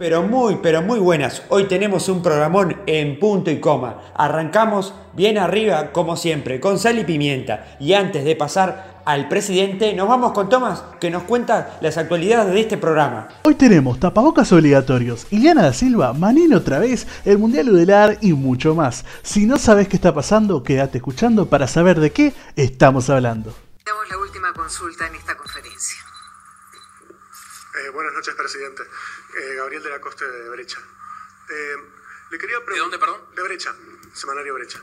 Pero muy, pero muy buenas. Hoy tenemos un programón en punto y coma. Arrancamos bien arriba, como siempre, con sal y pimienta. Y antes de pasar al presidente, nos vamos con Tomás, que nos cuenta las actualidades de este programa. Hoy tenemos tapabocas obligatorios, Iliana da Silva, Manino otra vez, el Mundial Udelar y mucho más. Si no sabes qué está pasando, quédate escuchando para saber de qué estamos hablando. Damos la última consulta en esta conferencia. Eh, buenas noches, presidente. Eh, Gabriel de la Costa de Brecha. Eh, le quería ¿De dónde, perdón? De Brecha, Semanario Brecha.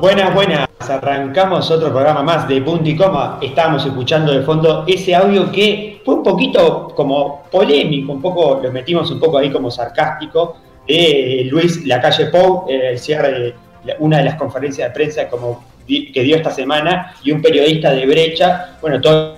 Buenas, buenas. Arrancamos otro programa más de punto y coma. Estábamos escuchando de fondo ese audio que fue un poquito como polémico, un poco, lo metimos un poco ahí como sarcástico, de Luis Lacalle Pou, eh, el cierre de una de las conferencias de prensa como que dio esta semana, y un periodista de brecha, bueno, todo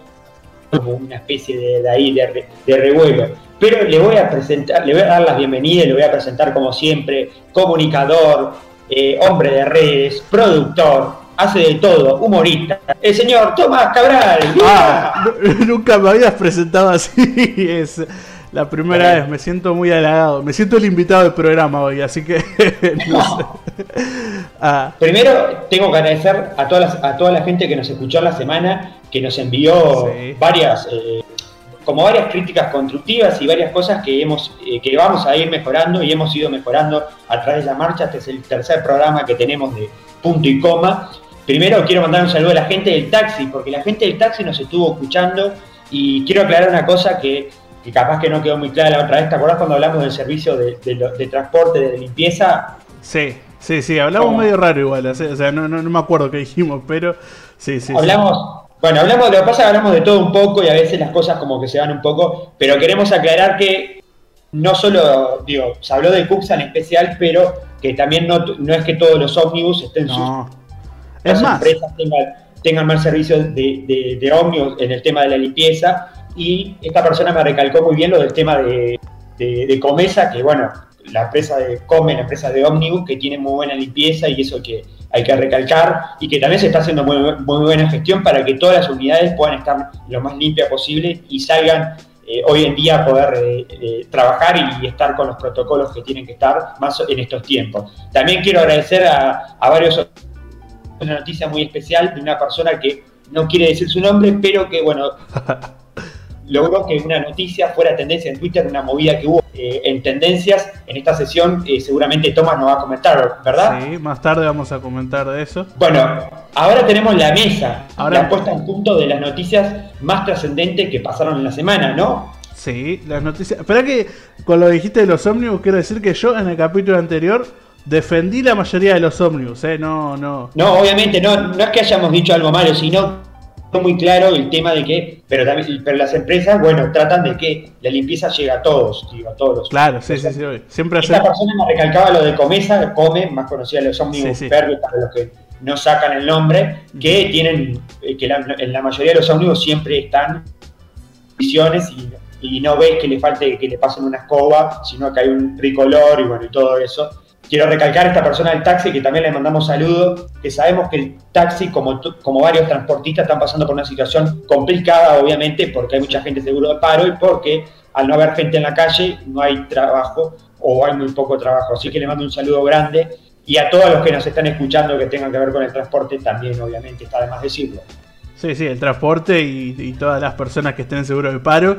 como una especie de, ahí de, re- de revuelo. Pero le voy a presentar, le voy a dar las bienvenidas, le voy a presentar como siempre, comunicador, eh, hombre de redes, productor, hace de todo, humorista, el señor Tomás Cabral. Ah, nu- nunca me habías presentado así. Es la primera vez, me siento muy halagado. Me siento el invitado del programa hoy, así que. no. Ah, Primero, tengo que agradecer a, todas las- a toda la gente que nos escuchó la semana, que nos envió Sí. varias, eh, como varias críticas constructivas y varias cosas que, hemos, eh, que vamos a ir mejorando y hemos ido mejorando a través de la marcha. Este es el tercer programa que tenemos de punto y coma. Primero quiero mandar un saludo a la gente del taxi, porque la gente del taxi nos estuvo escuchando y quiero aclarar una cosa que, que capaz que no quedó muy clara la otra vez. ¿Te acordás cuando hablamos del servicio de, de transporte, de limpieza? sí, sí, sí, hablamos ¿Cómo? medio raro igual. O sea, no, no, no me acuerdo qué dijimos, pero. Sí, sí. sí. Hablamos, bueno, hablamos, lo que pasa es que hablamos de todo un poco y a veces las cosas como que se van un poco, pero queremos aclarar que no solo, digo, se habló de Cuxa en especial, pero que también no, no es que todos los ómnibus estén sus No. las Es más, empresas tengan, tengan más servicios de, de, de ómnibus en el tema de la limpieza. Y esta persona me recalcó muy bien lo del tema de, de, Comesa, que bueno, la empresa de Come, la empresa de ómnibus, que tiene muy buena limpieza y eso que hay que recalcar, y que también se está haciendo muy, buena gestión para que todas las unidades puedan estar lo más limpias posible y salgan eh, hoy en día a poder eh, eh, trabajar y estar con los protocolos que tienen que estar más en estos tiempos. También quiero agradecer a, a varios una noticia muy especial de una persona que no quiere decir su nombre, pero que, bueno, logró que una noticia fuera tendencia en Twitter, una movida que hubo eh, en tendencias. En esta sesión eh, seguramente Tomás nos va a comentar, ¿verdad? sí, más tarde vamos a comentar de eso. Bueno, ahora tenemos la mesa, Ahora- la puesta en punto de las noticias más trascendentes que pasaron en la semana, ¿no? Sí, las noticias. Espera que con lo que dijiste de los ómnibus, quiero decir que yo en el capítulo anterior defendí la mayoría de los ómnibus, ¿eh? No, no. No, obviamente, no, no es que hayamos dicho algo malo, sino fue muy claro el tema de que, pero también, pero las empresas, bueno, tratan de que la limpieza llegue a todos, digo, a todos los Claro, sí, sí. Siempre Esta hacer. persona me recalcaba lo de Comesa, Come, más conocida los ómnibus Sí, para los que no sacan el nombre, que tienen, eh, que la- en la mayoría de los ómnibus siempre están visiones y, y no ves que le falte que le pasen una escoba, sino que hay un tricolor y bueno, y todo eso. Quiero recalcar a esta persona del taxi que también le mandamos saludos, que sabemos que el taxi, como, como varios transportistas, están pasando por una situación complicada, obviamente, porque hay mucha gente seguro de paro y porque al no haber gente en la calle no hay trabajo o hay muy poco trabajo. Así que le mando un saludo grande y a todos los que nos están escuchando que tengan que ver con el transporte también, obviamente, está de más decirlo. Sí, sí, el transporte y, y todas las personas que estén seguros de paro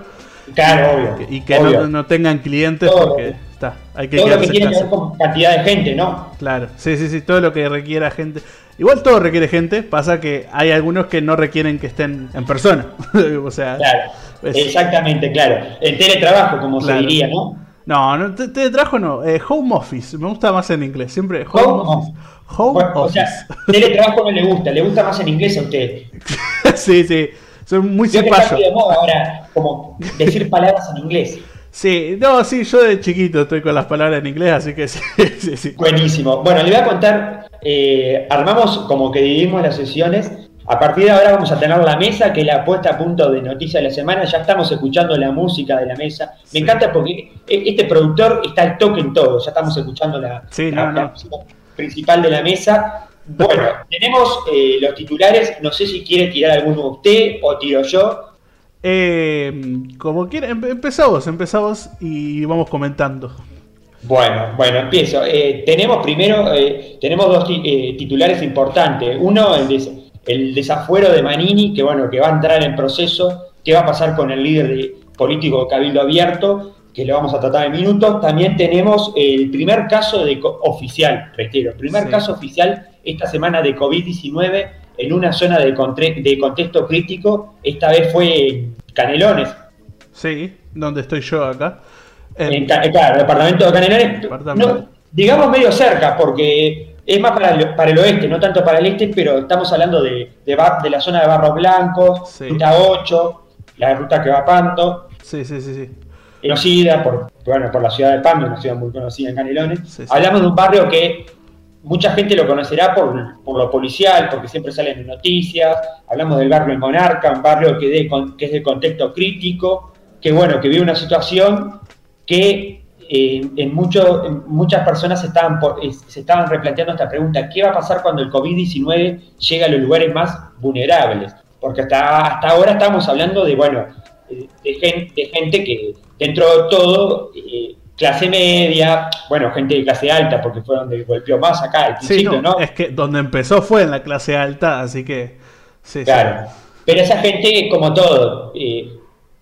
Claro, obvio. y que obvio. no, no tengan clientes Todo. porque está, hay que Todo lo que tiene en que ver con cantidad de gente, ¿no? Claro, sí, sí, sí, todo lo que requiera gente. Igual todo requiere gente, pasa que hay algunos que no requieren que estén en persona. o sea, Claro. es- Exactamente, claro. El teletrabajo, como Claro. se diría, ¿no? No, no te, te trajo no, eh, home office, me gusta más en inglés, siempre home, Home office. Home Bueno, o sea, teletrabajo no le gusta, le gusta más en inglés a usted. sí, sí, soy muy moda ahora, como decir palabras en inglés. Sí, no, sí, yo de chiquito estoy con las palabras en inglés, así que sí, sí, sí. Buenísimo. Bueno, le voy a contar, eh, armamos como que dividimos las sesiones. A partir de ahora vamos a tener la mesa, que es la puesta a punto de noticias de la semana. Ya estamos escuchando la música de la mesa. Me Sí. encanta porque e- este productor está al toque en todo. Ya estamos escuchando la, la- no, la no. música principal de la mesa. Bueno, tenemos eh, los titulares. No sé si quiere tirar alguno usted o tiro yo. Eh, como quieran, empezamos, empezamos y vamos comentando. Bueno, bueno, empiezo. Eh, tenemos primero, eh, tenemos dos titulares importantes. Uno, el, el, desafuero de Manini, que bueno, que va a entrar en proceso. ¿Qué va a pasar con el líder de, político Cabildo Abierto? Que lo vamos a tratar en minutos. También tenemos el primer caso de oficial, reitero, primer caso oficial esta semana de COVID-19 en una zona de, de contexto crítico. Esta vez fue en Canelones. Sí, donde estoy yo acá. En, claro, el departamento de Canelones. digamos medio cerca, porque es más para el, para el, oeste, no tanto para el este, pero estamos hablando de, de, de la zona de Barros Blancos, ruta 8, la ruta que va a Panto. Sí, sí, sí, sí. Conocida por, bueno, por la ciudad de Panto, una ciudad muy conocida en Canelones. Hablamos de un barrio que mucha gente lo conocerá por, lo policial, porque siempre salen en noticias. Hablamos del barrio El Monarca, un barrio que, de, es de contexto crítico, que bueno, que vive una situación que eh, en, muchas personas se estaban replanteando esta pregunta, ¿qué va a pasar cuando el COVID-19 llega a los lugares más vulnerables? Porque hasta, hasta ahora estamos hablando de, bueno, de, gente, que dentro de todo... Eh, clase media, bueno, gente de clase alta, porque fue donde golpeó más acá al principio, no, Es que donde empezó fue en la clase alta, así que. Sí, claro. Pero esa gente, como todo, eh,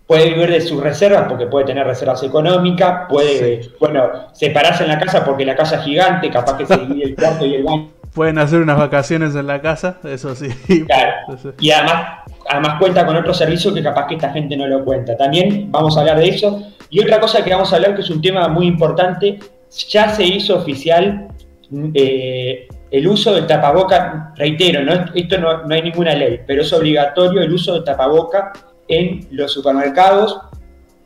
puede vivir de sus reservas porque puede tener reservas económicas, puede, bueno, separarse en la casa porque la casa es gigante, capaz que se divide el cuarto y el baño. Pueden hacer unas vacaciones en la casa, eso sí. Claro. Y además, además cuenta con otro servicio que capaz que esta gente no lo cuenta. También vamos a hablar de eso. Y otra cosa que vamos a hablar, que es un tema muy importante, ya se hizo oficial eh, el uso del tapaboca, reitero, ¿no? esto no, hay ninguna ley, pero es obligatorio el uso del tapaboca en los supermercados,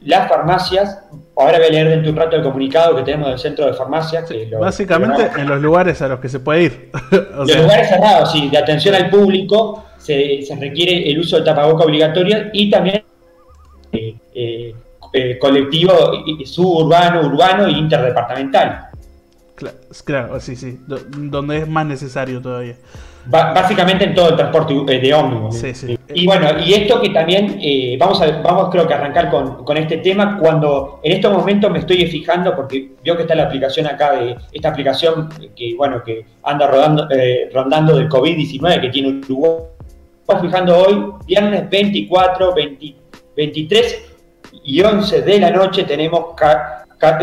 las farmacias, ahora voy a leer dentro de un rato el comunicado que tenemos del centro de farmacias. básicamente en los lugares a los que se puede ir. los lugares cerrados, sí, de atención al público, se, requiere el uso del tapaboca obligatorio y también eh, eh, eh, colectivo suburbano, urbano e interdepartamental. Claro, sí, sí, donde es más necesario todavía. Básicamente en todo el transporte eh, de ómnibus. Sí, sí. Y bueno, y esto que también, eh, vamos, a, vamos creo que arrancar con, este tema, cuando en estos momentos me estoy fijando, porque veo que está la aplicación acá, de esta aplicación que, bueno, que anda rodando, rondando del COVID-19 que tiene Uruguay. Estamos fijando hoy, viernes 24, 23 y 11 de la noche tenemos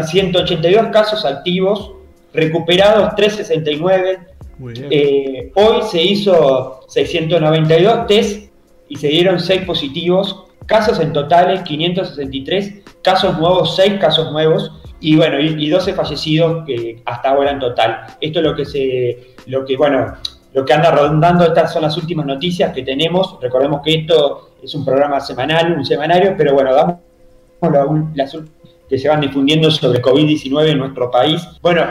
182 casos activos, recuperados 369. Eh, hoy se hizo 692 test y se dieron 6 positivos, casos en totales 563, casos nuevos 6 casos nuevos y bueno, y, 12 fallecidos que hasta ahora en total. Esto es lo que se, lo que bueno, lo que anda rondando, estas son las últimas noticias que tenemos. Recordemos que esto es un programa semanal, un semanario, pero bueno, damos las que se van difundiendo sobre COVID-19 en nuestro país. Bueno,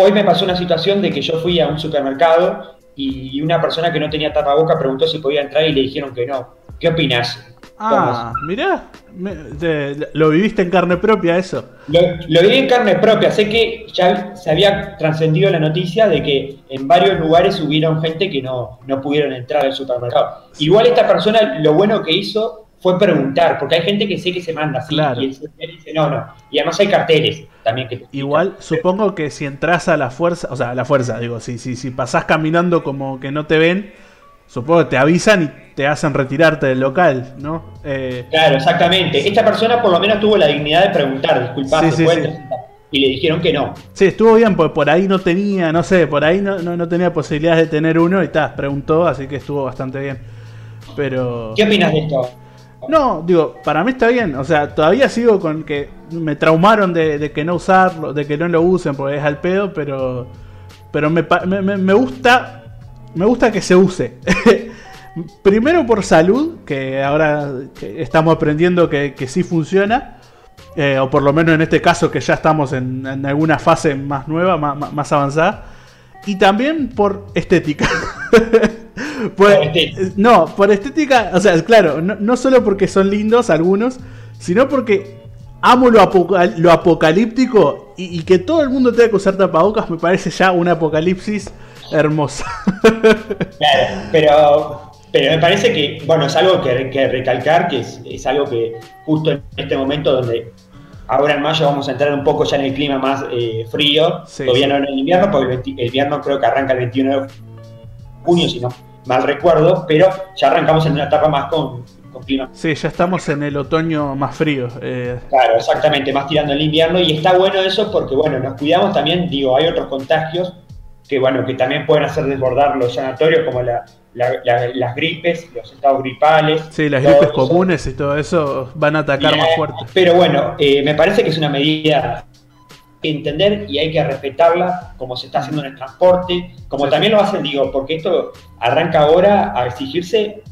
hoy me pasó una situación de que yo fui a un supermercado y una persona que no tenía tapaboca preguntó si podía entrar y le dijeron que no. ¿Qué opinas? Ah, mirá, lo viviste en carne propia eso. Lo, lo, viví en carne propia, sé que ya se había trascendido la noticia de que en varios lugares hubieron gente que no, no pudieron entrar al supermercado. Igual esta persona lo bueno que hizo fue preguntar, porque hay gente que sé que se manda así y el dice no, no. Y además hay carteles también que Igual supongo que si entras a la fuerza, o sea, a la fuerza, digo, si, si, si pasás caminando como que no te ven, supongo que te avisan y te hacen retirarte del local, ¿no? Eh, claro, exactamente. Esta persona por lo menos tuvo la dignidad de preguntar, disculpad, sí, y le dijeron que no. Sí, estuvo bien, porque por ahí no tenía, no sé, por ahí no, no, tenía posibilidades de tener uno y está, preguntó, así que estuvo bastante bien. Pero... ¿Qué opinas de esto? No, digo, para mí está bien. O sea, todavía sigo con que me traumaron de, que no usarlo, de que no lo usen porque es al pedo, pero. Pero me, me, gusta. Me gusta que se use. Primero por salud, que ahora estamos aprendiendo que, que sí funciona. Eh, o por lo menos en este caso que ya estamos en, alguna fase más nueva, más, más avanzada. Y también por estética. Pues, no, por estética, o sea, claro, no, solo porque son lindos algunos, sino porque amo lo, apocalíptico y, que todo el mundo tenga que usar tapabocas me parece ya un apocalipsis hermosa. Claro, pero Pero me parece que, bueno, es algo que, que recalcar, que es, es, algo que justo en este momento donde ahora en mayo vamos a entrar un poco ya en el clima más eh, frío, Sí, todavía sí. no en el invierno, porque el, 20 el invierno creo que arranca el 21 de junio, si no mal recuerdo, pero ya arrancamos en una etapa más con, con clima Sí, ya estamos en el otoño más frío. eh, Claro, exactamente, más tirando el invierno y está bueno eso porque, bueno, nos cuidamos también, digo, hay otros contagios que, bueno, que también pueden hacer desbordar los sanatorios como la- la- la- las gripes, los estados gripales. sí, las gripes comunes y todo eso van a atacar Y, más fuerte. Pero bueno, eh, me parece que es una medida que entender y hay que respetarla como se está haciendo en el transporte, como Sí, también sí. lo hacen, digo, porque esto arranca ahora a exigirse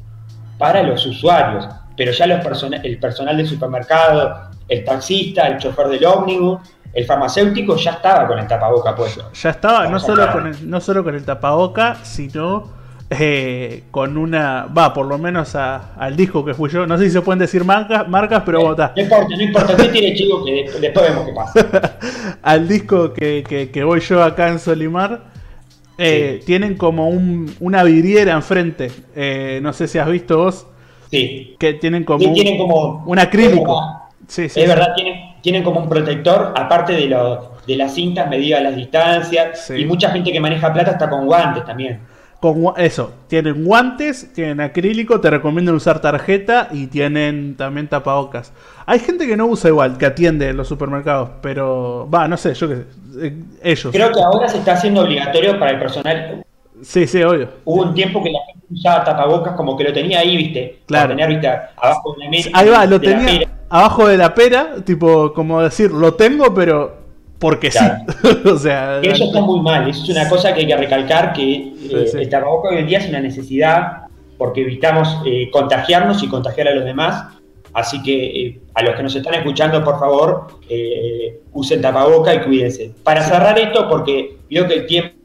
para los usuarios, pero ya los persona- el personal del supermercado, el taxista, el chofer del ómnibus, el farmacéutico ya estaba con el tapaboca puesto. Ya estaba, no Vamos solo, con el, no solo con el tapaboca, sino eh, con una. Va, por lo menos a- al disco que fui yo. No sé si se pueden decir marcas, marcas pero bueno, está. No importa, no importa, usted tiene chivo que después, vemos qué pasa. al disco que, que- que voy yo acá en Solimar, eh, tienen como un- una vidriera enfrente. Eh, no sé si has visto vos, Sí. que tienen como, tienen como un acrílico. Es verdad. Sí, sí, es verdad, tienen, tienen como un protector, aparte de, lo- de las cintas medidas las distancias, y mucha gente que maneja plata está con guantes también. Con eso, tienen guantes, tienen acrílico, te recomiendan usar tarjeta y tienen también tapabocas. Hay gente que no usa igual, que atiende en los supermercados, pero va, no sé, yo qué sé, eh, ellos. Creo que ahora se está haciendo obligatorio para el personal. Sí, sí, obvio. Hubo un tiempo que la gente usaba tapabocas como que lo tenía ahí, ¿viste? Claro. Para tener, ¿viste? Abajo de la mesa. Ahí va, lo tenía abajo de la pera, tipo, como decir, lo tengo, pero porque Claro. sí. o sea, eso está muy mal, eso es una cosa que hay que recalcar, que eh, sí. el tapaboca hoy en día es una necesidad porque evitamos eh, contagiarnos y contagiar a los demás. Así que eh, a los que nos están escuchando, por favor, eh, usen tapaboca y cuídense. Para cerrar esto, porque veo que el tiempo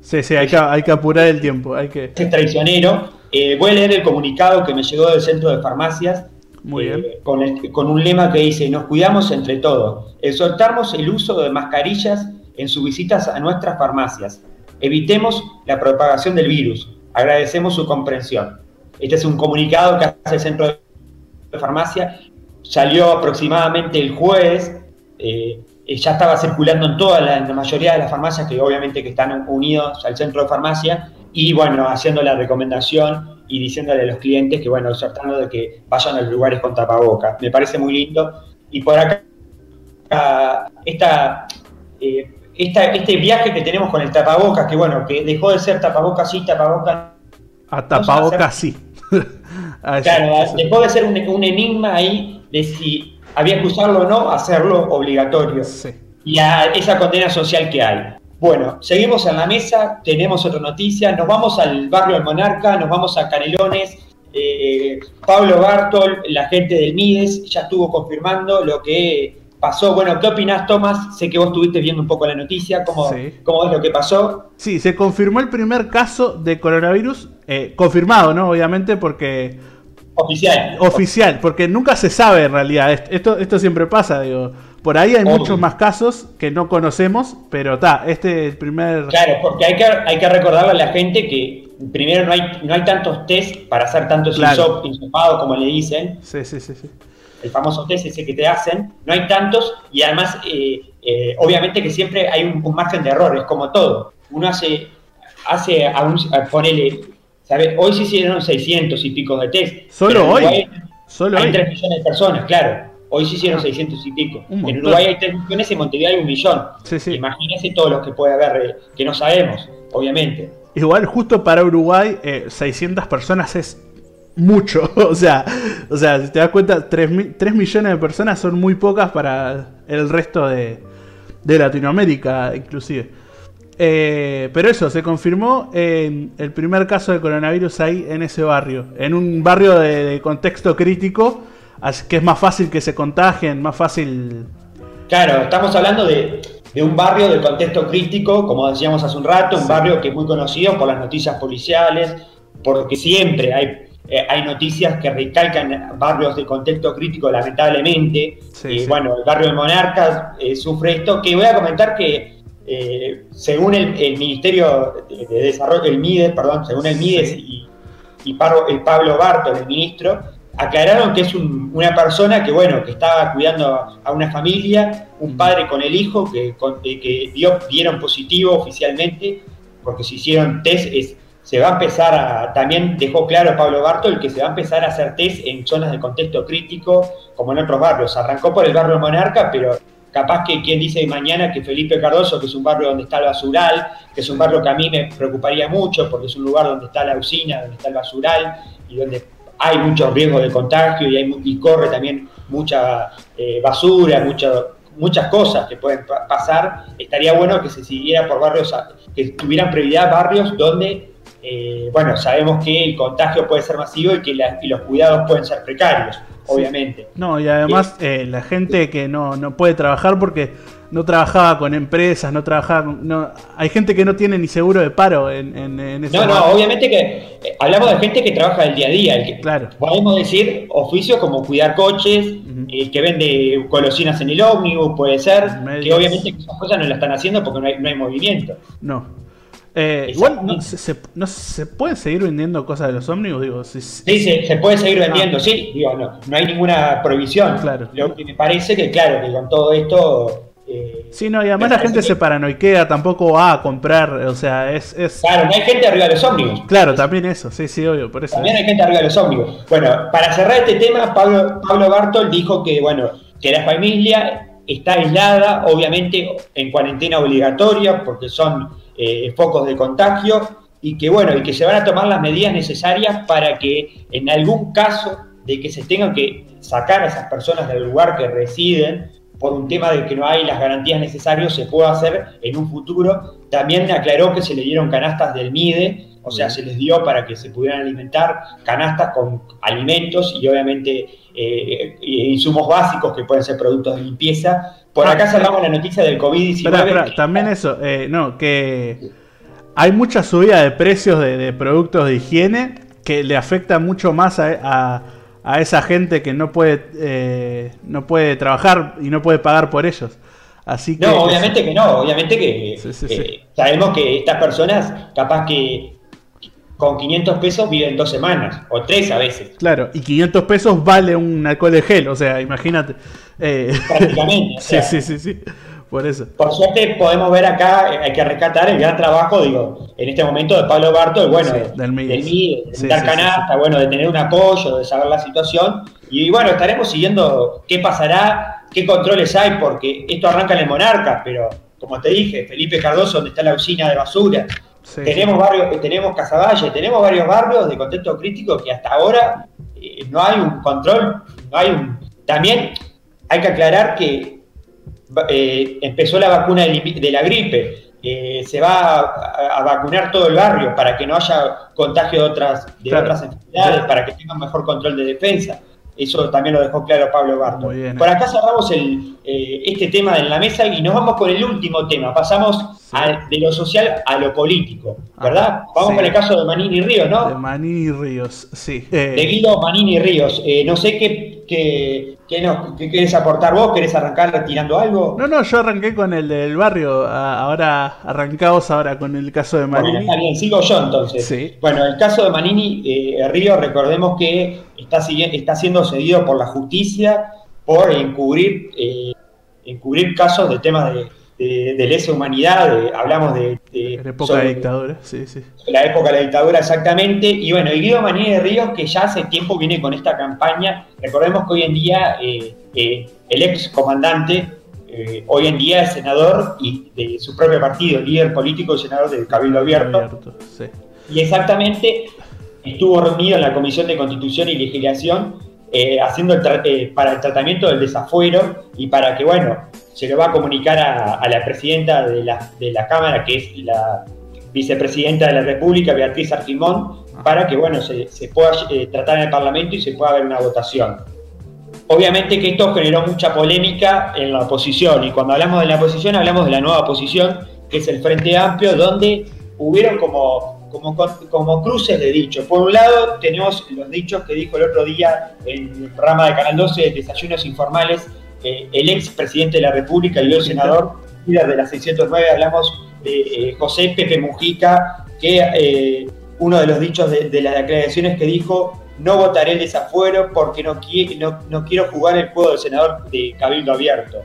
sí, sí, hay que, hay que apurar el tiempo, hay que... es traicionero, eh, voy a leer el comunicado que me llegó del centro de farmacias Muy eh, bien. Con, el- con un lema que dice, nos cuidamos entre todos, exhortamos el uso de mascarillas en sus visitas a nuestras farmacias, evitemos la propagación del virus, agradecemos su comprensión. Este es un comunicado que hace el centro de farmacia, salió aproximadamente el jueves, eh, eh, ya estaba circulando en toda la, en la mayoría de las farmacias que obviamente que están unidos al centro de farmacia. Y bueno, haciendo la recomendación y diciéndole a los clientes que bueno, tratando de que vayan a los lugares con tapabocas. Me parece muy lindo. Y por acá, ah, esta, eh, esta- este viaje que tenemos con el tapabocas, que bueno, que dejó de ser tapabocas sí, tapabocas A tapabocas sí. A eso, Claro, eso. dejó de ser un, un enigma ahí de si había que usarlo o no, hacerlo obligatorio. Sí. Y a esa condena social que hay. Bueno, seguimos en la mesa, tenemos otra noticia, nos vamos al barrio del Monarca, nos vamos a Canelones. eh, Pablo Bartol, la gente del Mides, ya estuvo confirmando lo que pasó. Bueno, ¿qué opinás, Tomás? Sé que vos estuviste viendo un poco la noticia, ¿cómo, Sí. cómo es lo que pasó? Sí, se confirmó el primer caso de coronavirus, eh, confirmado, ¿no? Obviamente, porque Oficial. oficial, porque nunca se sabe en realidad. Est- Esto, esto siempre pasa, digo. Por ahí hay Obvio. muchos más casos que no conocemos, pero está, este es el primer. Claro, porque hay que, hay que recordarle a la gente que primero no hay, no hay tantos test para hacer tantos Claro. insop- insopados, como le dicen, Sí, sí, sí, sí. el famoso test ese que te hacen, no hay tantos y además, eh, eh, obviamente que siempre hay un, un margen de error, es como todo. Uno hace, hace a un, ponele, ¿sabe? Hoy se hicieron 600 y pico de test. Solo hoy. Uruguay Solo hay hoy. 3 millones de personas, claro. Hoy se hicieron 600 y pico. En. Uruguay hay 3 millones, en Montevideo hay un millón. Sí, sí. Imagínense todos los que puede haber eh, que no sabemos, obviamente. Igual, justo para Uruguay, eh, 600 personas es mucho. o sea, o sea, si te das cuenta, 3, millones de personas son muy pocas para el resto de, de Latinoamérica, inclusive. Eh, pero eso, se confirmó el primer caso de coronavirus ahí en ese barrio. En un barrio de, de contexto crítico, así que es más fácil que se contagien, más fácil. Claro, estamos hablando de, de un barrio de contexto crítico, como decíamos hace un rato, un Sí. barrio que es muy conocido por las noticias policiales, porque siempre hay, eh, hay noticias que recalcan barrios de contexto crítico, lamentablemente. Sí. bueno, el barrio de Monarcas eh, sufre esto, que voy a comentar que eh, según el, el Ministerio de de Desarrollo, el MIDES, perdón, según el MIDES Sí. y Pablo Barto, el ministro, aclararon que es una persona que, bueno, que estaba cuidando a una familia, un padre con el hijo, que, eh, que dio, dieron positivo oficialmente, porque se hicieron test, se va a empezar a, también dejó claro Pablo Bartol que se va a empezar a hacer test en zonas de contexto crítico, como en otros barrios. Arrancó por el barrio Monarca, pero capaz que quien dice mañana que Felipe Cardoso, que es un barrio donde está el basural, que es un barrio que a mí me preocuparía mucho, porque es un lugar donde está la usina, donde está el basural, y donde hay muchos riesgos de contagio y, hay, corre también mucha eh, basura, muchas cosas que pueden pasar, estaría bueno que se siguiera por barrios, que tuvieran prioridad barrios donde, eh, bueno, sabemos que el contagio puede ser masivo y que los cuidados pueden ser precarios, obviamente. No, y además eh, la gente que no, no puede trabajar porque no trabajaba con empresas, no trabajaba con, no, hay gente que no tiene ni seguro de paro en, en, No, no, obviamente que eh, hablamos de gente que trabaja el día a día. que, claro. Podemos decir oficios como cuidar coches, el que vende golosinas en el ómnibus, puede ser, que obviamente esas cosas no las están haciendo porque no hay, no hay movimiento. No. Eh, igual no se, no se, puede seguir vendiendo cosas de los ómnibus, digo. sí, se, puede seguir vendiendo, sí, digo, no, no hay ninguna prohibición. Claro. Lo que me parece que, claro, que con todo esto eh, sí, no, y además la gente se paranoiquea, tampoco va a comprar, o sea, es, Claro, no hay gente arriba de los ómnibus. Claro, también eso, sí, sí, obvio, por eso. También hay gente arriba de los ómnibus. Bueno, para cerrar este tema, Pablo, Pablo Bartol dijo que, bueno, que la familia está aislada, obviamente en cuarentena obligatoria, porque son eh, focos de contagio, y que, bueno, y que se van a tomar las medidas necesarias para que en algún caso de que se tengan que sacar a esas personas del lugar que residen, por un tema de que no hay las garantías necesarias, se pueda hacer en un futuro. También aclaró que se le dieron canastas del MIDE, o sea, se les dio para que se pudieran alimentar canastas con alimentos y obviamente eh, insumos básicos que pueden ser productos de limpieza. Por ah, acá cerramos la noticia del COVID-19. también eso, eh, no, que hay mucha subida de precios de, productos de higiene que le afecta mucho más a a esa gente que no puede, eh, no puede trabajar y no puede pagar por ellos. Así que, no, obviamente que no, obviamente que eh, sabemos que estas personas capaz que con 500 pesos viven dos semanas o tres a veces. Claro, y 500 pesos vale un alcohol de gel, o sea, imagínate. Eh, Prácticamente. sí, sí, sí, sí. Por eso. Por suerte podemos ver acá, hay que rescatar el gran trabajo, digo, en este momento de Pablo Barto, bueno, del MID, de dar canasta, bueno, de tener un apoyo, de saber la situación. Y bueno, estaremos siguiendo qué pasará, qué controles hay, porque esto arranca en el Monarca, pero como te dije, Felipe Cardoso, donde está la usina de basura, tenemos barrios, tenemos Casaballe, tenemos varios barrios de contexto crítico que hasta ahora eh, no hay un control, no hay un. También hay que aclarar que eh, empezó la vacuna de la gripe, eh, se va a, vacunar todo el barrio para que no haya contagio de otras, de otras enfermedades, para que tengan mejor control de defensa. Eso también lo dejó claro Pablo Barto. Por acá cerramos el, eh, este tema en la mesa y nos vamos con el último tema. Pasamos de lo social a lo político, ¿verdad? vamos con el caso de Manini Ríos, ¿no? De Manini Ríos, sí. de Guido Manini Ríos. no sé qué, qué, ¿Qué, no, querés aportar vos? ¿Querés arrancar tirando algo? No, no, yo arranqué con el del barrio. Ahora arrancaos ahora con el caso de Manini. está bien, sigo yo entonces. Bueno, el caso de Manini eh, Río, recordemos que está, está siendo cedido por la justicia por encubrir, eh, encubrir casos de temas de, de, lesa humanidad, hablamos de, La época de la dictadura, sí, sí. La época de la dictadura, exactamente. Y bueno, y Guido Maní de Ríos, que ya hace tiempo viene con esta campaña. Recordemos que hoy en día eh, eh, el ex comandante, eh, hoy en día es senador y de su propio partido, líder político y senador del Cabildo Abierto. Y exactamente estuvo reunido en la Comisión de Constitución y Legislación haciendo para el tratamiento del desafuero y para que, bueno, se lo va a comunicar a, la presidenta de la, de la, Cámara, que es la vicepresidenta de la República, Beatriz Arquimón, para que bueno, se, pueda eh, tratar en el Parlamento y se pueda ver una votación. Obviamente que esto generó mucha polémica en la oposición, y cuando hablamos de la oposición hablamos de la nueva oposición, que es el Frente Amplio, donde hubieron como, como, como cruces de dichos. Por un lado, tenemos los dichos que dijo el otro día en el programa de Canal 12, Desayunos Informales, eh, el ex presidente de la República y el senador, líder de la 609, hablamos de eh, José Pepe Mujica, que eh, uno de los dichos de, las declaraciones que dijo, no votaré el desafuero porque no, no, no, quiero jugar el juego del senador de Cabildo Abierto.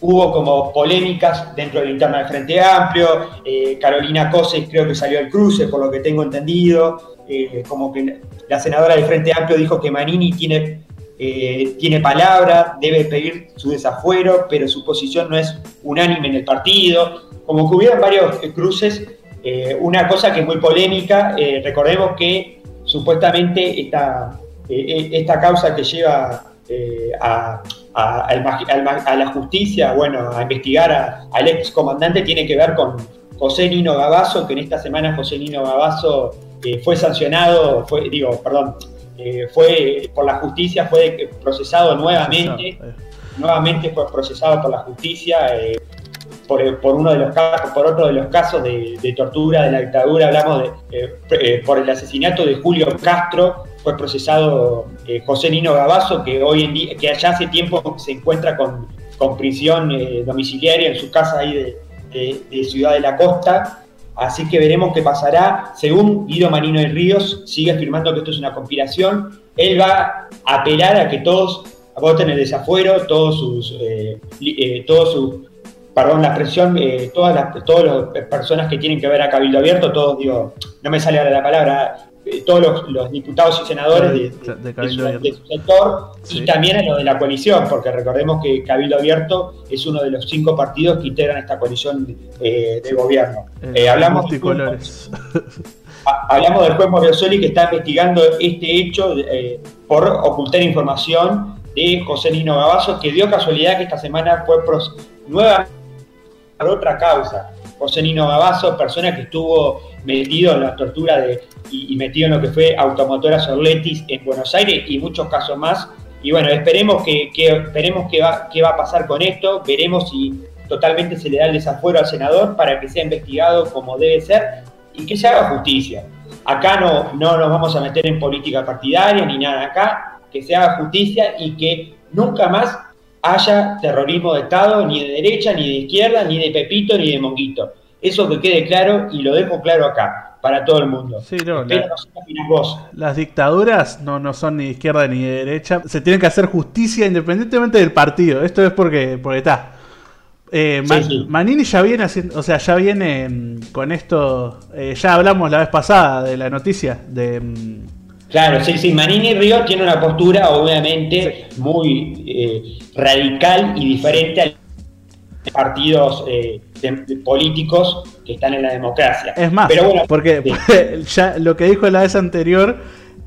Hubo como polémicas dentro del interno del Frente Amplio, eh, Carolina Coses creo que salió al cruce, por lo que tengo entendido, eh, como que la senadora del Frente Amplio dijo que Manini tiene, tiene palabra, debe pedir su desafuero, pero su posición no es unánime en el partido, como que hubieron varios cruces eh, una cosa que es muy polémica, eh, recordemos que supuestamente esta, eh, esta causa que lleva a, la justicia, bueno, a investigar al ex comandante tiene que ver con José Nino Gabazo, que en esta semana José Nino Gabazo fue sancionado, fue, digo, perdón, fue por la justicia, fue procesado nuevamente, nuevamente fue procesado por la justicia por, uno de los casos, por otro de los casos de, tortura de la dictadura, hablamos de, eh, eh, por el asesinato de Julio Castro, fue procesado eh, José Nino Gabazo, que hoy en día, que allá hace tiempo se encuentra con, con prisión domiciliaria en su casa ahí de, Ciudad de la Costa. Así que veremos qué pasará. Según Guido Marino de Ríos, sigue afirmando que esto es una conspiración. Él va a apelar a que todos voten el desafuero, todos sus, todos sus perdón la expresión, eh, todas las todas las personas que tienen que ver a Cabildo Abierto, todos, digo, no me sale ahora la palabra, eh, todos los, diputados y senadores de, su, sector y también a lo de la coalición, porque recordemos que Cabildo Abierto es uno de los cinco partidos que integran esta coalición eh, de gobierno. hablamos, hablamos del juez Moriosoli que está investigando este hecho por ocultar información de José Nino Gabazo, que dio casualidad que esta semana fue nuevamente por otra causa. José Nino Gabazo, persona que estuvo metido en la tortura de, y, metido en lo que fue Automotora Sorletis en Buenos Aires y muchos casos más. Y bueno, esperemos que, esperemos qué va, qué va a pasar con esto, veremos si totalmente se le da el desafuero al senador para que sea investigado como debe ser y que se haga justicia. Acá no, no nos vamos a meter en política partidaria ni nada, acá que se haga justicia y que nunca más haya terrorismo de Estado, ni de derecha, ni de izquierda, ni de Pepito, ni de Monguito. Eso que quede claro y lo dejo claro acá, para todo el mundo. Sí, no, Las dictaduras no, no son ni de izquierda ni de derecha. Se tiene que hacer justicia independientemente del partido. Esto es porque, porque está. Eh, Manini ya viene haciendo, o sea, ya viene mm, con esto. Eh, ya hablamos la vez pasada de la noticia de. Mm, claro, sí, sí. Manini Río tiene una postura, obviamente, muy eh, radical y diferente a partidos eh, políticos que están en la democracia. Es más, porque ya lo que dijo la vez anterior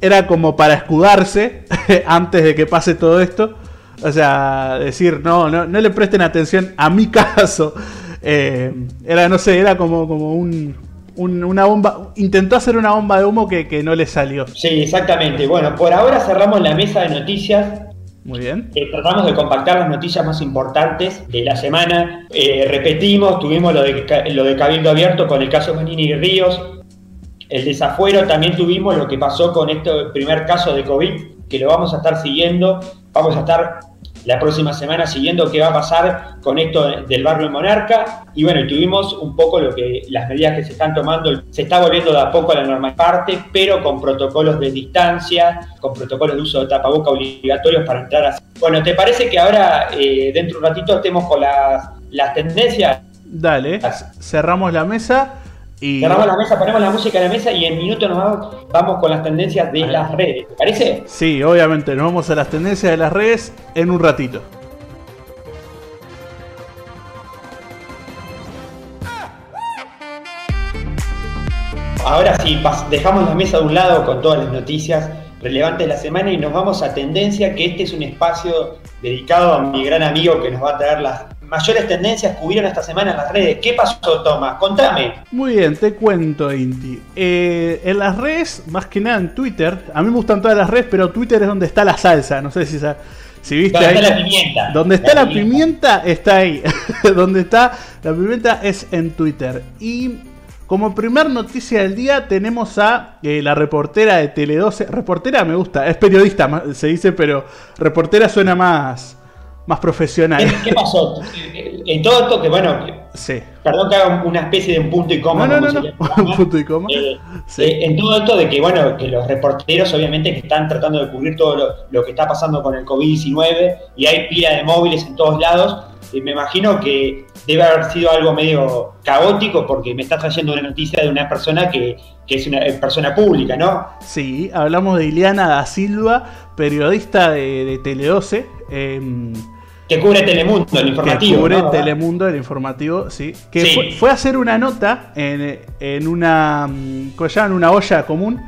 era como para escudarse antes de que pase todo esto. O sea, decir, no, no, no le presten atención a mi caso. Eh, era, no sé, era como, como un, una bomba. Intentó hacer una bomba de humo que, que no le salió. Sí, exactamente. Bueno, por ahora cerramos la mesa de noticias muy bien. Eh, tratamos de compactar las noticias más importantes de la semana. Eh, repetimos, tuvimos lo de, lo de Cabildo Abierto con el caso Manini y Ríos. El desafuero también tuvimos lo que pasó con este primer caso de COVID, que lo vamos a estar siguiendo. Vamos a estar la próxima semana siguiendo qué va a pasar con esto del barrio Monarca. Y bueno, tuvimos un poco lo que las medidas que se están tomando, se está volviendo de a poco a la normal parte, pero con protocolos de distancia, con protocolos de uso de tapaboca obligatorios para entrar a... Bueno, ¿te parece que ahora, eh, dentro de un ratito, estemos con las, las tendencias? Dale, cerramos la mesa. Y... Cerramos la mesa, ponemos la música en la mesa y en minutos nos vamos, con las tendencias de las redes. ¿Te parece? Sí, obviamente, nos vamos a las tendencias de las redes en un ratito. Ahora sí, dejamos la mesa de un lado con todas las noticias relevantes de la semana y nos vamos a tendencia, que este es un espacio dedicado a mi gran amigo que nos va a traer las mayores tendencias que hubieron esta semana en las redes. ¿Qué pasó, Tomás? Contame. Muy bien, te cuento, Inti. Eh, en las redes, más que nada en Twitter, a mí me gustan todas las redes, pero Twitter es donde está la salsa. No sé si, si viste ¿Dónde está la pimienta? Donde está la, pimienta. está ahí. donde está la pimienta es en Twitter. Y como primer noticia del día tenemos a eh, la reportera de Tele12. Reportera me gusta, es periodista, se dice, pero reportera suena más más profesional. ¿Qué, pasó? En todo esto que, bueno, sí. perdón que haga una especie de un punto y coma. No, no, no, un punto y coma. Eh, eh, en todo esto de que, bueno, que los reporteros obviamente que están tratando de cubrir todo lo, que está pasando con el COVID-19 y hay pila de móviles en todos lados, eh, me imagino que debe haber sido algo medio caótico porque me está trayendo una noticia de una persona que, es una persona pública, ¿no? Sí, hablamos de Ileana da Silva, periodista de, de Tele 12. Em, que cubre Telemundo, el informativo. Que cubre Telemundo, el informativo, sí. Que Fue, a hacer una nota en, en una. Mm, ¿Cómo llaman? Una olla común.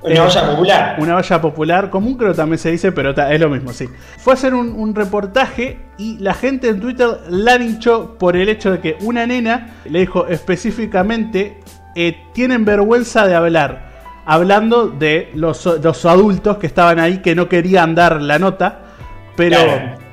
Una eh, olla popular. Una olla popular común, creo que también se dice, pero es lo mismo, sí. Fue a hacer un, reportaje y la gente en Twitter la linchó por el hecho de que una nena le dijo específicamente: eh, tienen vergüenza de hablar. Hablando de los, los, adultos que estaban ahí que no querían dar la nota, pero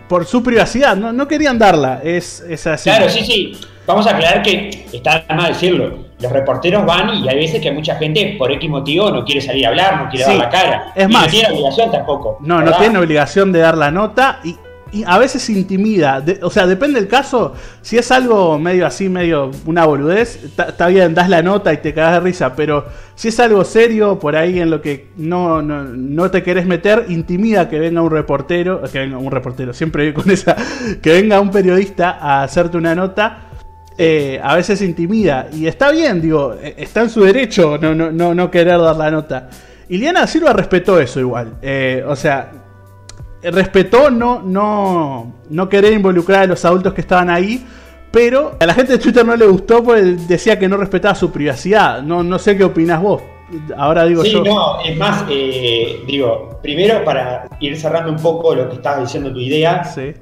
por su privacidad, no, no querían darla, es, es, así. Claro, sí, sí. Vamos a aclarar que está mal decirlo. Los reporteros van y hay veces que mucha gente, por X motivo, no quiere salir a hablar, no quiere dar la cara. Es más, no tiene obligación tampoco. No, no tiene obligación de dar la nota y a veces intimida. o sea, depende del caso. Si es algo medio así, medio una boludez, está bien, das la nota y te cagas de risa. Pero si es algo serio, por ahí en lo que no, no, te querés meter, intimida que venga un reportero, que venga un reportero, siempre con esa, que venga un periodista a hacerte una nota. Eh, a veces intimida. Y está bien, digo, e, está en su derecho no, no, no, no querer dar la nota. Y Liana Silva respetó eso igual. Eh, o sea, respetó no, no, no querer involucrar a los adultos que estaban ahí. Pero a la gente de Twitter no le gustó porque decía que no respetaba su privacidad. No, no sé qué opinas vos. Ahora digo yo. Sí, no, es más, eh, digo, primero para ir cerrando un poco lo que estabas diciendo tu idea. Sí.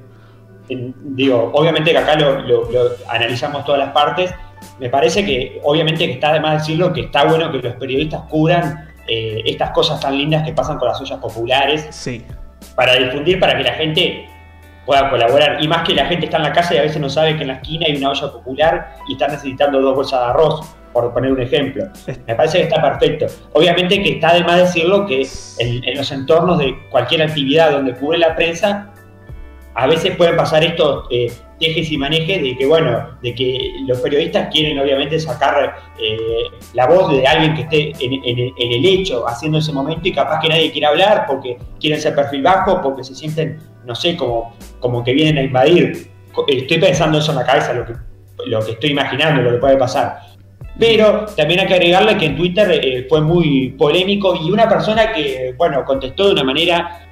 digo, obviamente que acá lo, analizamos todas las partes. Me parece que, obviamente, que está de más decirlo que está bueno que los periodistas cubran eh, estas cosas tan lindas que pasan con las ollas populares. Sí para difundir, para que la gente pueda colaborar. Y más que la gente está en la casa y a veces no sabe que en la esquina hay una olla popular y está necesitando dos bolsas de arroz, por poner un ejemplo. Me parece que está perfecto. Obviamente que está de más decirlo que en, los entornos de cualquier actividad donde cubre la prensa, a veces pueden pasar estos eh, tejes y manejes de que, bueno, de que los periodistas quieren obviamente sacar eh, la voz de alguien que esté en, el hecho, haciendo ese momento y capaz que nadie quiere hablar porque quieren ser perfil bajo, porque se sienten, no sé, como, como que vienen a invadir. Estoy pensando eso en la cabeza, lo que, lo que estoy imaginando, lo que puede pasar. Pero también hay que agregarle que en Twitter eh, fue muy polémico y una persona que, bueno, contestó de una manera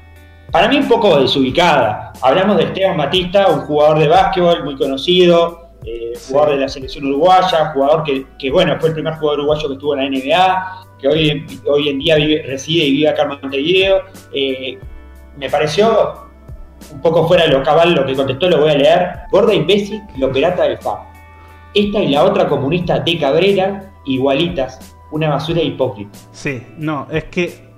para mí un poco desubicada. Hablamos de Esteban Batista, un jugador de básquetbol muy conocido, eh, jugador de la selección uruguaya, jugador que, bueno, fue el primer jugador uruguayo que estuvo en la NBA, que hoy, hoy en día reside y vive acá en Montevideo. Eh, me pareció un poco fuera de lo cabal lo que contestó, lo voy a leer. Gorda imbécil, lo perata del FAP. Esta y la otra comunista de Cabrera, igualitas, una basura hipócrita. Sí, no, es que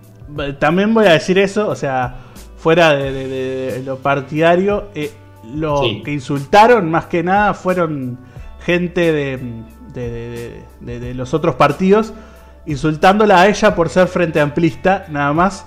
también voy a decir eso, o sea, fuera de, lo partidario, eh, lo que insultaron más que nada fueron gente de, los otros partidos, insultándola a ella por ser frente amplista, nada más.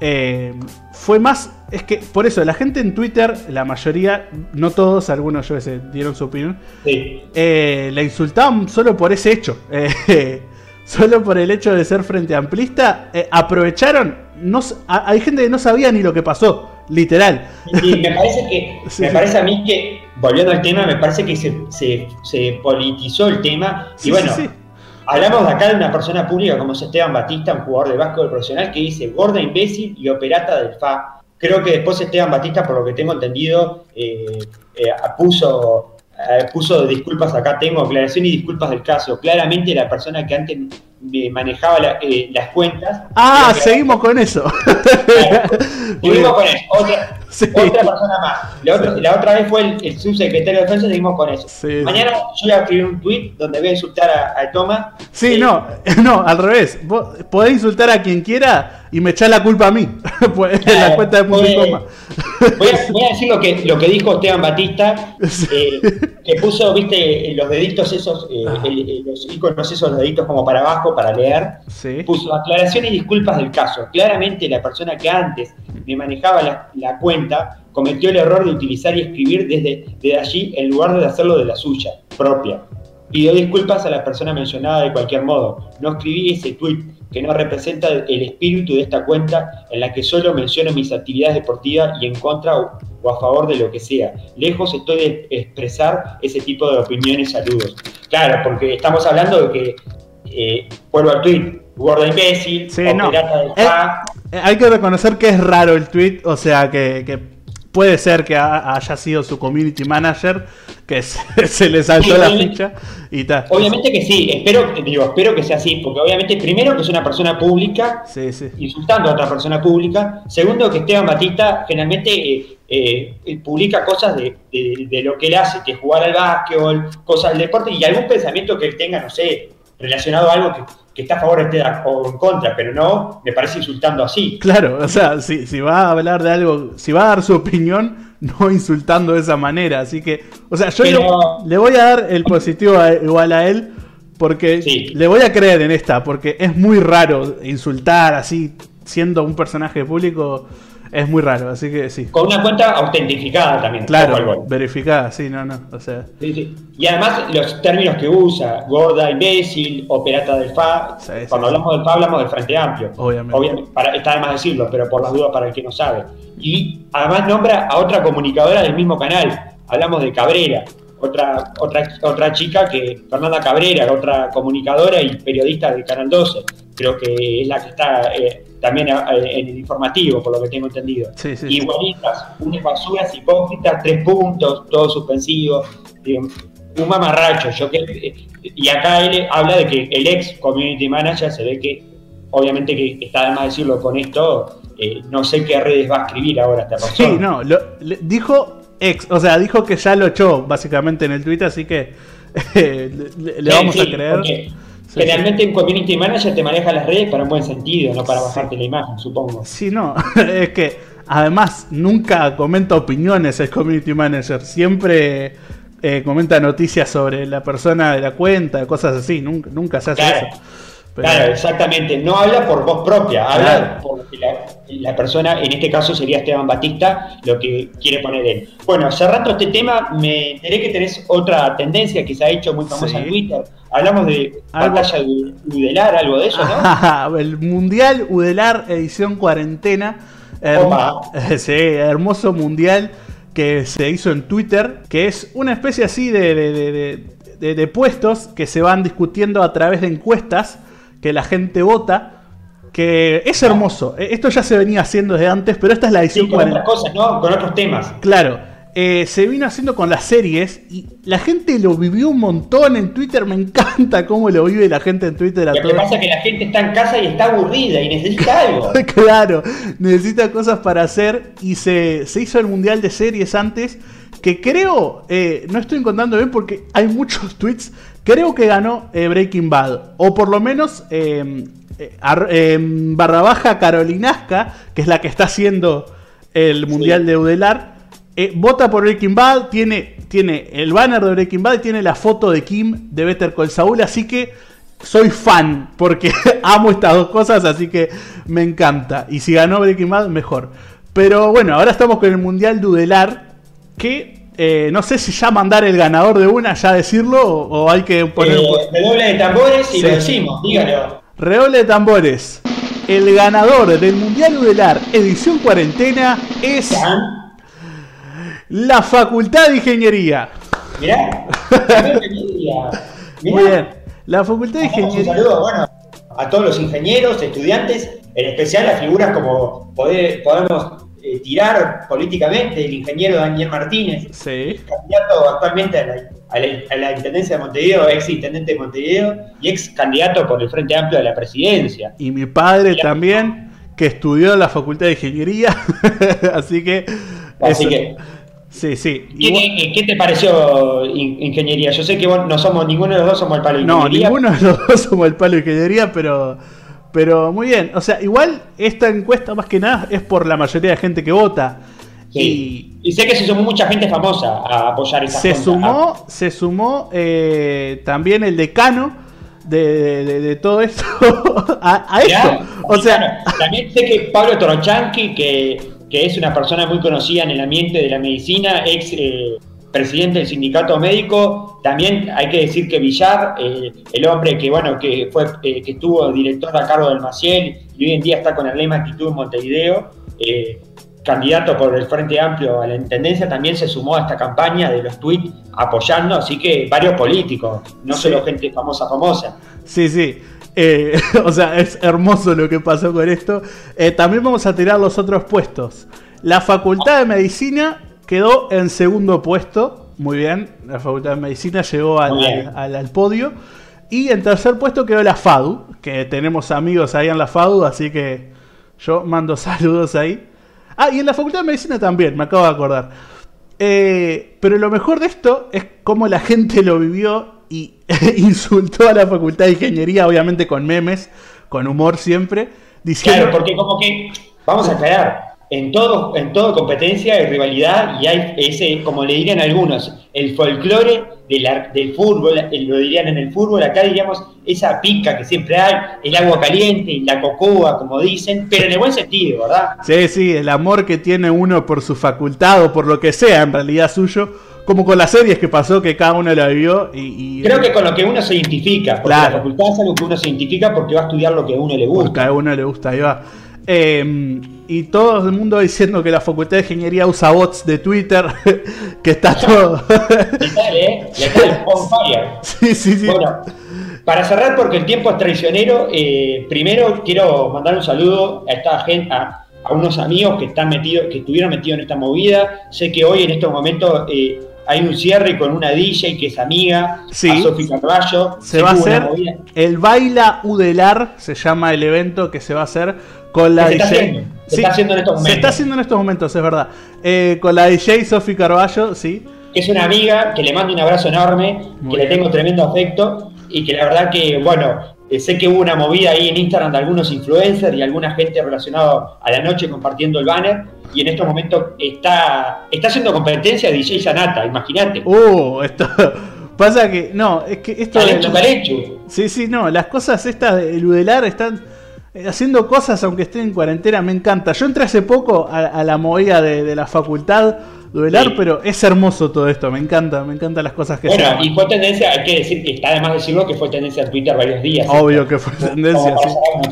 Eh, fue más, es que por eso la gente en Twitter, la mayoría, no todos, algunos yo sé, dieron su opinión, eh, la insultaban solo por ese hecho. solo por el hecho de ser frente amplista, aprovecharon no, hay gente que no sabía ni lo que pasó, literal. Y me parece que, me parece a mí que, volviendo al tema, me parece que se, politizó el tema. y bueno, hablamos de acá de una persona pública como es Esteban Batista, un jugador de básquetbol profesional, que dice gorda imbécil y operata del FA. Creo que después Esteban Batista, por lo que tengo entendido, eh, eh, puso eh, puso disculpas acá, tengo aclaración y disculpas del caso. Claramente la persona que antes manejaba eh, las cuentas. Ah, seguimos con eso. seguimos con eso. Otra, persona más. La otra, vez fue el, subsecretario de defensa, seguimos con eso. Mañana yo voy a escribir un tweet donde voy a insultar a, a Thomas. Sí, no, no, al revés. Vos podés insultar a quien quiera y me echás la culpa a mí. Pues, en la cuenta de punto y coma. Voy a, decir lo que, lo que dijo Esteban Batista, eh, que puso, viste, los deditos esos, eh, los iconos esos deditos como para abajo para leer. Puso aclaración y disculpas del caso. Claramente la persona que antes me manejaba la, cuenta cometió el error de utilizar y escribir desde, desde allí en lugar de hacerlo de la suya, propia. Pido disculpas a la persona mencionada de cualquier modo. No escribí ese tweet que no representa el espíritu de esta cuenta en la que solo menciono mis actividades deportivas y en contra o, a favor de lo que sea. Lejos estoy de expresar ese tipo de opiniones. Saludos. Claro, porque estamos hablando de que, eh, vuelvo al tweet, gorda imbécil, Sí, o no. pirata del Eh, fa. eh, hay que reconocer que es raro el tweet, o sea que, que puede ser que ha- haya sido su community manager, que se, se le saltó Sí, la ficha y tal. Obviamente que sí, espero, digo, espero que sea así, porque obviamente primero que es una persona pública, Sí, sí. insultando a otra persona pública. Segundo, que Esteban Batista generalmente eh, eh, eh, publica cosas de, de- de lo que él hace, que es jugar al básquetbol, cosas del deporte y algún pensamiento que él tenga, no sé, relacionado a algo que, que está a favor esté o en contra, pero no me parece insultando así. Claro, o sea, si, si va a hablar de algo, si va a dar su opinión, no insultando de esa manera. Así que, o sea, yo Pero- le, le voy a dar el positivo a- igual a él, porque Sí. le voy a creer en esta, porque es muy raro insultar así, siendo un personaje público, es muy raro. Así que sí. Con una cuenta autentificada también. Claro, verificada, sí, no, no. O sea, Sí, sí. Y además los términos que usa, gorda, imbécil, operata del FA, Sí, cuando hablamos del FA hablamos del Frente Amplio. Obviamente. para, está de más decirlo, pero por las dudas para el que no sabe. Y además nombra a otra comunicadora del mismo canal, hablamos de Cabrera, otra, otra, otra chica que, Fernanda Cabrera, otra comunicadora y periodista del Canal 12, creo que es la que está eh, también eh, en el informativo, por lo que tengo entendido. Sí, sí, unas basuras hipócritas, tres puntos, todo suspensivo. digo, un mamarracho. Yo que, y acá él habla de que el ex community manager se ve que, obviamente que está de más decirlo con esto, eh, no sé qué redes va a escribir ahora esta persona. sí, no, lo- le- dijo ex, o sea, dijo que ya lo echó básicamente en el tweet, así que le, le- le Sí, vamos sí, a creer. Sí, Generalmente un community manager te maneja las redes para un buen sentido, no para bajarte la imagen, supongo. Sí, no, es que además nunca comenta opiniones el community manager, siempre eh, comenta noticias sobre la persona de la cuenta, cosas así, nunca, nunca se hace Claro. eso. Pero- Claro, exactamente. No habla por voz propia, habla Claro. por lo que la, la persona, en este caso sería Esteban Batista, lo que quiere poner él. Bueno, cerrando este tema, me enteré que tenés otra tendencia que se ha hecho muy famosa en Twitter. Hablamos de Algo- batalla de Udelar, algo de eso, ¿no? El Mundial Udelar edición cuarentena. Sí, hermoso mundial que se hizo en Twitter, que es una especie así de, de- de- puestos que se van discutiendo a través de encuestas que la gente vota. Que es hermoso. Esto ya se venía haciendo desde antes, pero esta es la Sí, edición con 40. otras cosas, ¿no? Con otros temas. Claro, eh, se vino haciendo con las series y la gente lo vivió un montón en Twitter. Me encanta cómo lo vive la gente en Twitter. a Lo que pasa es que la gente está en casa y está aburrida y necesita algo. claro, necesita cosas para hacer y se, se hizo el mundial de series antes que creo, eh, no estoy encontrando bien porque hay muchos tweets, creo que ganó eh, Breaking Bad o por lo menos ar- barra baja Carolinasca, que es la que está haciendo el mundial de Udelar. Eh, vota por Breaking Bad, tiene, tiene el banner de Breaking Bad y tiene la foto de Kim de Better Call Saul, así que soy fan porque amo estas dos cosas, así que me encanta. Y si ganó Breaking Bad, mejor. Pero bueno, ahora estamos con el Mundial Dudelar, que eh, no sé si ya mandar el ganador de una, ya decirlo, o, o hay que poner... Eh, redoble de tambores y Sí. lo decimos, dígalo. Redoble de tambores. El ganador del Mundial Udelar edición cuarentena es ¿Tan? La Facultad de Ingeniería. Mirá. Mirá. Muy bien. La Facultad de Mandamos un Ingeniería. saludo bueno, a todos los ingenieros, estudiantes, en especial a figuras como poder- podemos eh, tirar políticamente el ingeniero Daniel Martínez, Sí. candidato actualmente a la, a la- a la Intendencia de Montevideo, ex intendente de Montevideo y ex candidato por el Frente Amplio a la presidencia. Y mi padre también, que estudió en la Facultad de Ingeniería. Así que. Así eso. que, Sí, sí. ¿qué, qué- te pareció in- ingeniería? Yo sé que vos no somos, ninguno de los dos somos el palo de no, ingeniería. ninguno de los dos somos el palo de ingeniería, pero. Pero muy bien. O sea, igual esta encuesta más que nada es por la mayoría de gente que vota. Sí. Y sé que se sumó mucha gente famosa a apoyar esa se cuenta. sumó, se sumó eh, también el decano de, de- de todo esto a, esto. O sea, claro, también sé que Pablo Toronchanqui, que que es una persona muy conocida en el ambiente de la medicina, ex eh, presidente del sindicato médico. También hay que decir que Villar, eh, el hombre que bueno que fue eh, que estuvo director a cargo del Maciel y hoy en día está con el lema actitud en Montevideo, candidato por el Frente Amplio a la Intendencia, también se sumó a esta campaña de los tweets apoyando, así que varios políticos, no solo gente famosa famosa. Sí, sí. Eh, o sea, es hermoso lo que pasó con esto. Eh, también vamos a tirar los otros puestos. La Facultad de Medicina quedó en segundo puesto. Muy bien, la Facultad de Medicina llegó al, podio. Y en tercer puesto quedó la FADU, que tenemos amigos ahí en la FADU, así que yo mando saludos ahí. Ah, y en la Facultad de Medicina también, me acabo de acordar. Eh, pero lo mejor de esto es cómo la gente lo vivió y insultó a la Facultad de Ingeniería, obviamente con memes, con humor siempre. Diciendo... Claro, porque como que, vamos a aclarar, en todo, en todo competencia hay rivalidad y hay ese, como le dirían algunos, el folclore del fútbol, lo dirían en el fútbol, acá diríamos esa pica que siempre hay, el agua caliente y la cocoa, como dicen, pero en el buen sentido, ¿verdad? Sí, sí, el amor que tiene uno por su facultad o por lo que sea en realidad suyo como con las series que pasó, que cada uno la vivió. Y, Creo que con lo que uno se identifica, porque la facultad es algo que uno se identifica porque va a estudiar lo que a uno le gusta. Porque a uno le gusta, ahí va. Em, y todo el mundo diciendo que la Facultad de Ingeniería usa bots de Twitter, que está todo. Letal, ¿eh? Letal, on fire. Sí, sí, sí. Bueno, para cerrar, porque el tiempo es traicionero, eh, primero quiero mandar un saludo a esta gente, a, unos amigos que están metidos, que estuvieron metidos en esta movida. Sé que hoy en estos momentos eh, hay un cierre con una DJ que es amiga, sí. a Sofi Carballo. Se, va a hacer el Baila Udelar, se llama el evento que se va a hacer con la DJ. Se está haciendo en estos momentos. Se está haciendo en estos momentos, es verdad. Eh, con la DJ Sofi Carballo, sí. Es una amiga que le mando un abrazo enorme, que le tengo tremendo afecto y que la verdad que, bueno, eh, sé que hubo una movida ahí en Instagram de algunos influencers y alguna gente relacionada a la noche compartiendo el banner. Y en estos momentos está, está haciendo competencia de DJ Sanata, imagínate. Uh, esto. Pasa que, no, es que esto. Sí, sí, no, las cosas estas de Ludelar están eh, haciendo cosas aunque estén en cuarentena, me encanta. Yo entré hace poco a, la movida de la facultad duelar, pero es hermoso todo esto, me encanta, me encantan las cosas que Bueno, y fue tendencia, hay que decir que está además decirlo que fue tendencia en Twitter varios días. Obvio que fue tendencia,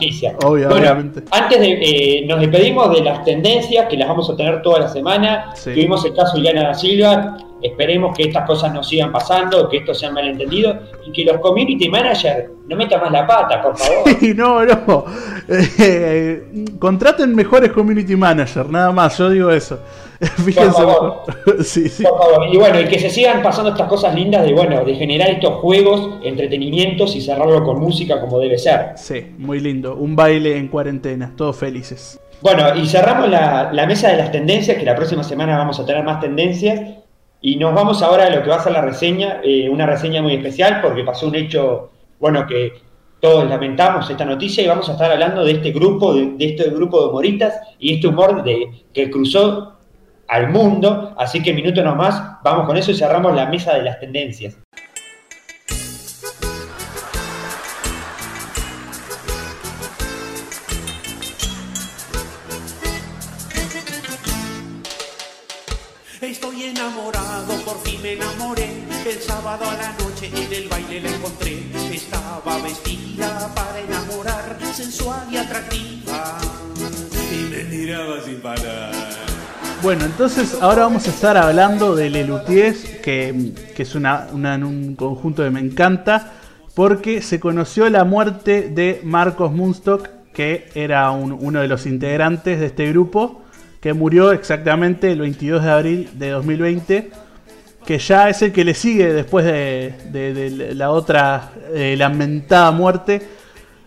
sí. Obvio, obviamente. Antes de, eh, nos despedimos de las tendencias, que las vamos a tener toda la semana. Tuvimos el caso de Ileana da Silva, esperemos que estas cosas no sigan pasando, que esto sea malentendido y que los community managers no metan más la pata, por favor. Sí, no, no. Eh, contraten mejores community managers, nada más, yo digo eso. Fíjense. Y bueno, y que se sigan pasando estas cosas lindas de, bueno, de generar estos juegos, entretenimientos y cerrarlo con música como debe ser. Sí, muy lindo. Un baile en cuarentena, todos felices. Bueno, y cerramos la, mesa de las tendencias, que la próxima semana vamos a tener más tendencias. Y nos vamos ahora a lo que va a ser la reseña, eh, una reseña muy especial porque pasó un hecho, bueno, que todos lamentamos esta noticia y vamos a estar hablando de este grupo, de, de este grupo de humoristas y este humor de, que cruzó al mundo. Así que minuto nomás, vamos con eso y cerramos la mesa de las tendencias. Estoy enamorado, por fin me enamoré. El sábado a la noche en el baile la encontré. Estaba vestida para enamorar, sensual y atractiva. Y me miraba sin parar. Bueno, entonces ahora vamos a estar hablando de Lelutiers, que, es una, un conjunto que me encanta, porque se conoció la muerte de Marcos Munstock, que era uno de los integrantes de este grupo, que murió exactamente el 22 de abril de 2020, que ya es el que le sigue después de, la otra eh, lamentada muerte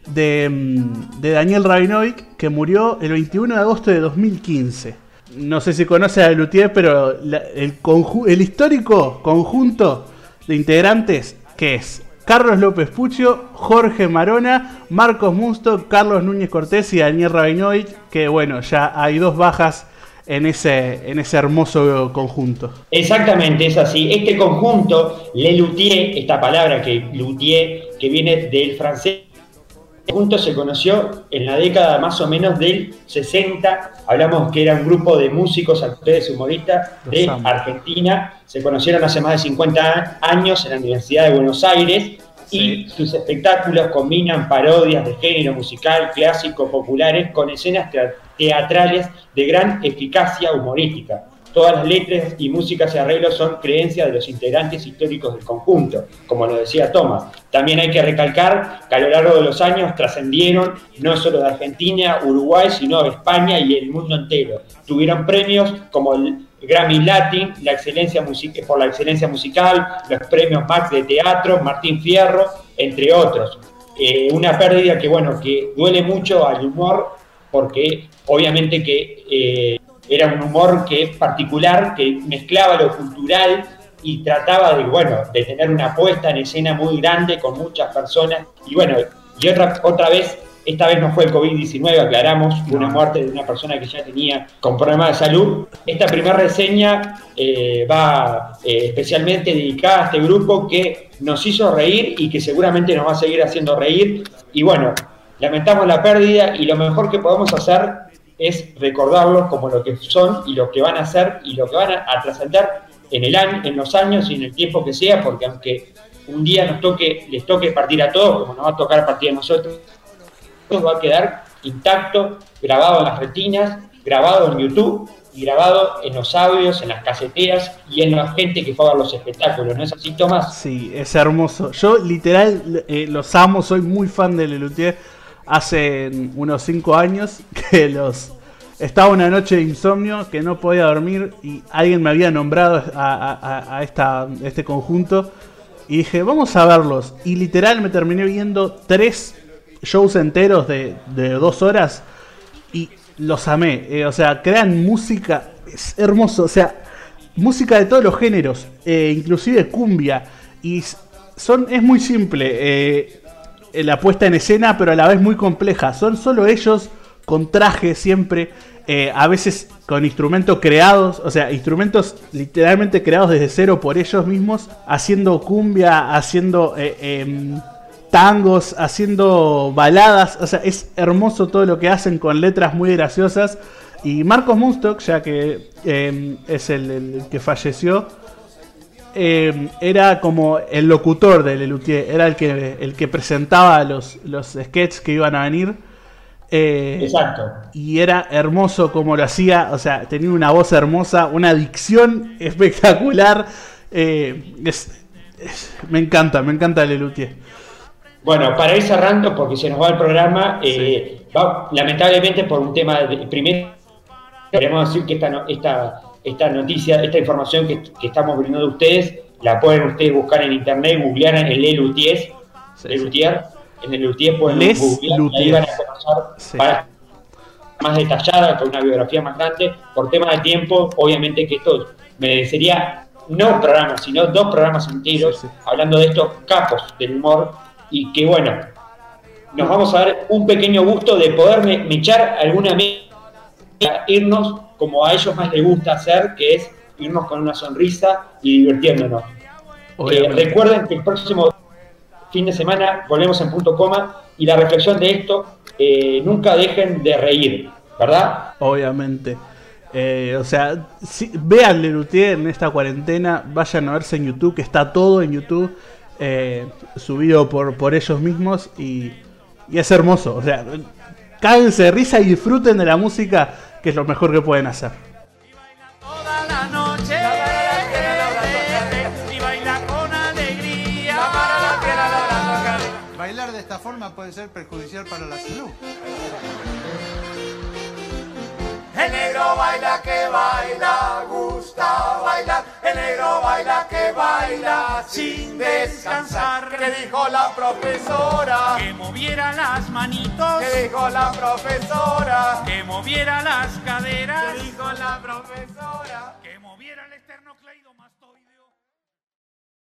de, mm, de Daniel Rabinovic, que murió el 21 de agosto de 2015 no sé si conoce a Lutier, pero el, histórico conjunto de integrantes que es Carlos López Puccio, Jorge Marona, Marcos Musto, Carlos Núñez Cortés y Daniel Rabinovic, que bueno, ya hay dos bajas en ese, en ese hermoso conjunto. Exactamente, es así. Este conjunto, Le Luthier, esta palabra que Luthier, que viene del francés conjunto se conoció en la década más o menos del 60. Hablamos que era un grupo de músicos, actores, humoristas de. Argentina. Se conocieron hace más de 50 años en la Universidad de Buenos Aires y Sí. sus espectáculos combinan parodias de género musical, clásicos, populares, con escenas tea- teatrales de gran eficacia humorística. Todas las letras y músicas y arreglos son creencias de los integrantes históricos del conjunto, como lo decía Thomas. También hay que recalcar que a lo largo de los años trascendieron no solo de Argentina, Uruguay, sino de España y el mundo entero. Tuvieron premios como el Grammy Latin, la excelencia por la excelencia musical, los premios Max de teatro, Martín Fierro, entre otros. Eh, una pérdida que, bueno, que duele mucho al humor porque obviamente que eh, era un humor que particular, que mezclaba lo cultural y trataba de, bueno, de tener una puesta en escena muy grande con muchas personas. Y bueno, y otra, otra vez, esta vez no fue el COVID-19, aclaramos, fue una muerte de una persona que ya tenía con problemas de salud. Esta primera reseña eh, va eh, especialmente dedicada a este grupo que nos hizo reír y que seguramente nos va a seguir haciendo reír. Y bueno, lamentamos la pérdida y lo mejor que podemos hacer es recordarlos como lo que son y lo que van a hacer y lo que van a, trascender en el año, en los años y en el tiempo que sea, porque aunque un día nos toque, les toque partir a todos, como nos va a tocar partir a nosotros, va a quedar intacto, grabado en las retinas, grabado en YouTube y grabado en los audios, en las caseteras y en la gente que fue a ver los espectáculos, ¿no es así, Tomás? Sí, es hermoso. Yo literal eh, los amo, soy muy fan de Lelutier. Hace unos 5 años que los... Estaba una noche de insomnio que no podía dormir y alguien me había nombrado a, esta, este conjunto y dije, vamos a verlos. Y literal me terminé viendo tres shows enteros de, de dos horas y los amé. Eh, o sea, crean música, es hermoso. O sea, música de todos los géneros, eh, inclusive cumbia. Y son, es muy simple eh, la puesta en escena, pero a la vez muy compleja. Son solo ellos con traje siempre. eh, a veces con instrumentos creados, o sea, instrumentos literalmente creados desde cero por ellos mismos, haciendo cumbia, haciendo eh, em, tangos, haciendo baladas, o sea, es hermoso todo lo que hacen con letras muy graciosas. Y Marcos Munstock, ya que em, es el que falleció, em, era como el locutor de Lelutier, era el que, el que presentaba los, los sketches que iban a venir. Eh, Exacto. y era hermoso como lo hacía, o sea, tenía una voz hermosa, una dicción espectacular. eh, es- es- me encanta, me encanta Lelutier. Bueno, para ir cerrando, porque se nos va el programa, eh, va- lamentablemente por un tema de. Primero, queremos decir que esta, esta, esta noticia, esta información que, que estamos brindando a ustedes, la pueden ustedes buscar en internet, googlear en el Lelutier, Sí, en el Lelutier pueden Les googlear y ahí van a conocer Sí. para- más detallada, con una biografía más grande. Por tema de tiempo, obviamente que esto merecería no un programa, sino dos programas enteros hablando de estos capos del humor y que bueno, nos vamos a dar un pequeño gusto de poder mechar alguna media, irnos como a ellos más les gusta hacer, que es irnos con una sonrisa y divirtiéndonos. Eh, recuerden que el próximo fin de semana volvemos en punto coma y la reflexión de esto, eh, nunca dejen de reír, ¿verdad? Obviamente. Eh, o sea, si, vean Lelutier en esta cuarentena, vayan a verse en YouTube, que está todo en YouTube, subido por, por ellos mismos y, y es hermoso. O sea, cáguense de risa y disfruten de la música, que es lo mejor que pueden hacer. Toda la noche y baila con alegría. Bailar de esta forma puede ser perjudicial para la salud. El negro baila que baila, gusta bailar. El negro baila que baila sin descansar. ¿Qué dijo la profesora? Que moviera las manitos, ¿Qué dijo la profesora? que moviera las caderas, ¿Qué dijo la profesora? que moviera el.